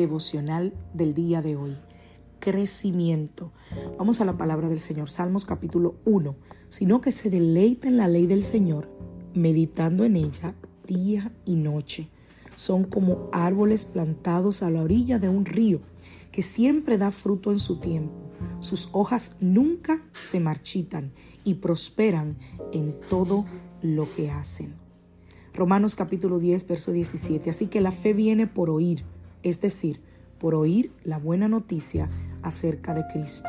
Devocional del día de hoy. Crecimiento. Vamos a la palabra del Señor, Salmos capítulo 1. Sino que se deleita en la ley del Señor, meditando en ella día y noche. Son como árboles plantados a la orilla de un río, que siempre da fruto en su tiempo. Sus hojas nunca se marchitan y prosperan en todo lo que hacen. Romanos capítulo 10, verso 17. Así que la fe viene por oír es decir, por oír la buena noticia acerca de Cristo.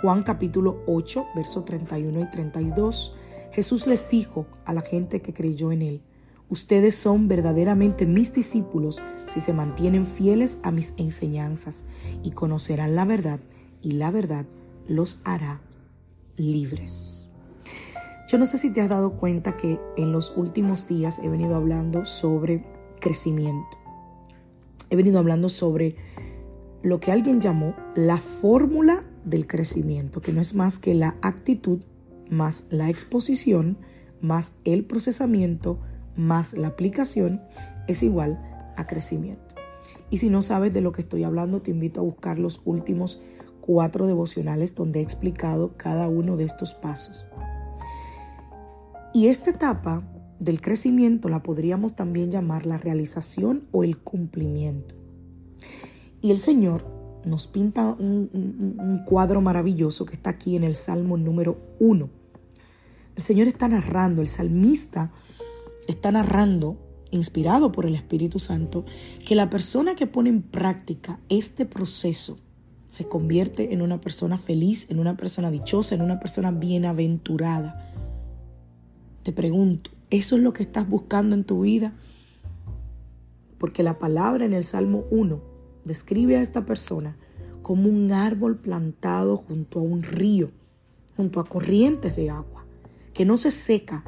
Juan capítulo 8, verso 31 y 32. Jesús les dijo a la gente que creyó en él, ustedes son verdaderamente mis discípulos si se mantienen fieles a mis enseñanzas y conocerán la verdad y la verdad los hará libres. Yo no sé si te has dado cuenta que en los últimos días he venido hablando sobre crecimiento he venido hablando sobre lo que alguien llamó la fórmula del crecimiento, que no es más que la actitud más la exposición más el procesamiento más la aplicación es igual a crecimiento. Y si no sabes de lo que estoy hablando, te invito a buscar los últimos cuatro devocionales donde he explicado cada uno de estos pasos. Y esta etapa del crecimiento la podríamos también llamar la realización o el cumplimiento. Y el Señor nos pinta un, cuadro maravilloso que está aquí en el Salmo número 1. El Señor está narrando, el salmista está narrando, inspirado por el Espíritu Santo, que la persona que pone en práctica este proceso se convierte en una persona feliz, en una persona dichosa, en una persona bienaventurada. Te pregunto, ¿Eso es lo que estás buscando en tu vida? Porque la palabra en el Salmo 1 describe a esta persona como un árbol plantado junto a un río, junto a corrientes de agua, que no se seca,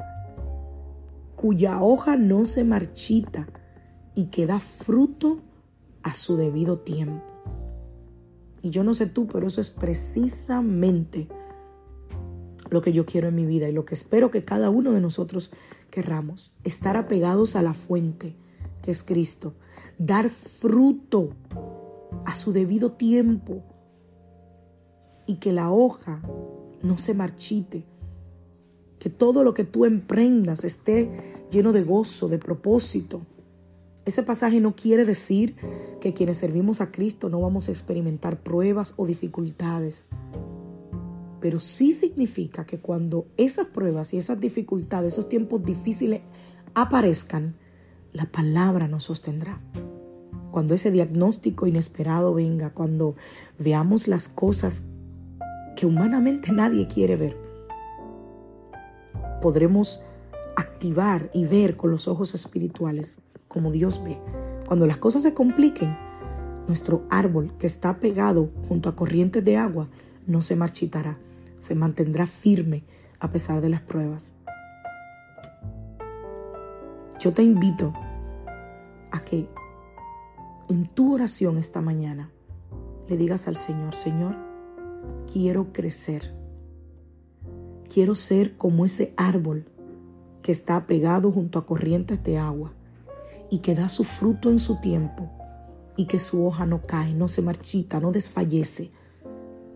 cuya hoja no se marchita y que da fruto a su debido tiempo. Y yo no sé tú, pero eso es precisamente lo que yo quiero en mi vida y lo que espero que cada uno de nosotros querramos. Estar apegados a la fuente, que es Cristo. Dar fruto a su debido tiempo y que la hoja no se marchite. Que todo lo que tú emprendas esté lleno de gozo, de propósito. Ese pasaje no quiere decir que quienes servimos a Cristo no vamos a experimentar pruebas o dificultades pero sí significa que cuando esas pruebas y esas dificultades, esos tiempos difíciles aparezcan, la palabra nos sostendrá. Cuando ese diagnóstico inesperado venga, cuando veamos las cosas que humanamente nadie quiere ver, podremos activar y ver con los ojos espirituales como Dios ve. Cuando las cosas se compliquen, nuestro árbol que está pegado junto a corrientes de agua no se marchitará se mantendrá firme a pesar de las pruebas. Yo te invito a que en tu oración esta mañana le digas al Señor, Señor, quiero crecer. Quiero ser como ese árbol que está pegado junto a corrientes de agua y que da su fruto en su tiempo y que su hoja no cae, no se marchita, no desfallece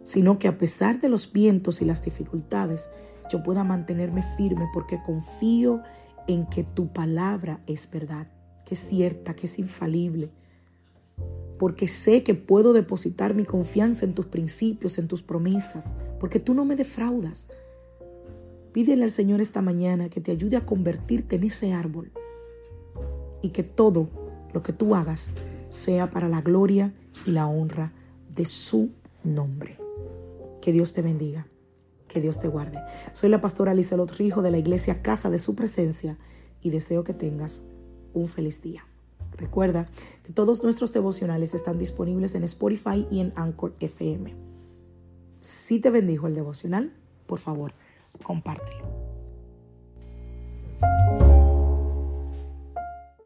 sino que a pesar de los vientos y las dificultades, yo pueda mantenerme firme porque confío en que tu palabra es verdad, que es cierta, que es infalible. Porque sé que puedo depositar mi confianza en tus principios, en tus promesas, porque tú no me defraudas. Pídele al Señor esta mañana que te ayude a convertirte en ese árbol y que todo lo que tú hagas sea para la gloria y la honra de su nombre. Que Dios te bendiga. Que Dios te guarde. Soy la pastora Lizelot Rijo de la iglesia Casa de Su Presencia y deseo que tengas un feliz día. Recuerda que todos nuestros devocionales están disponibles en Spotify y en Anchor FM. Si te bendijo el devocional, por favor, compártelo.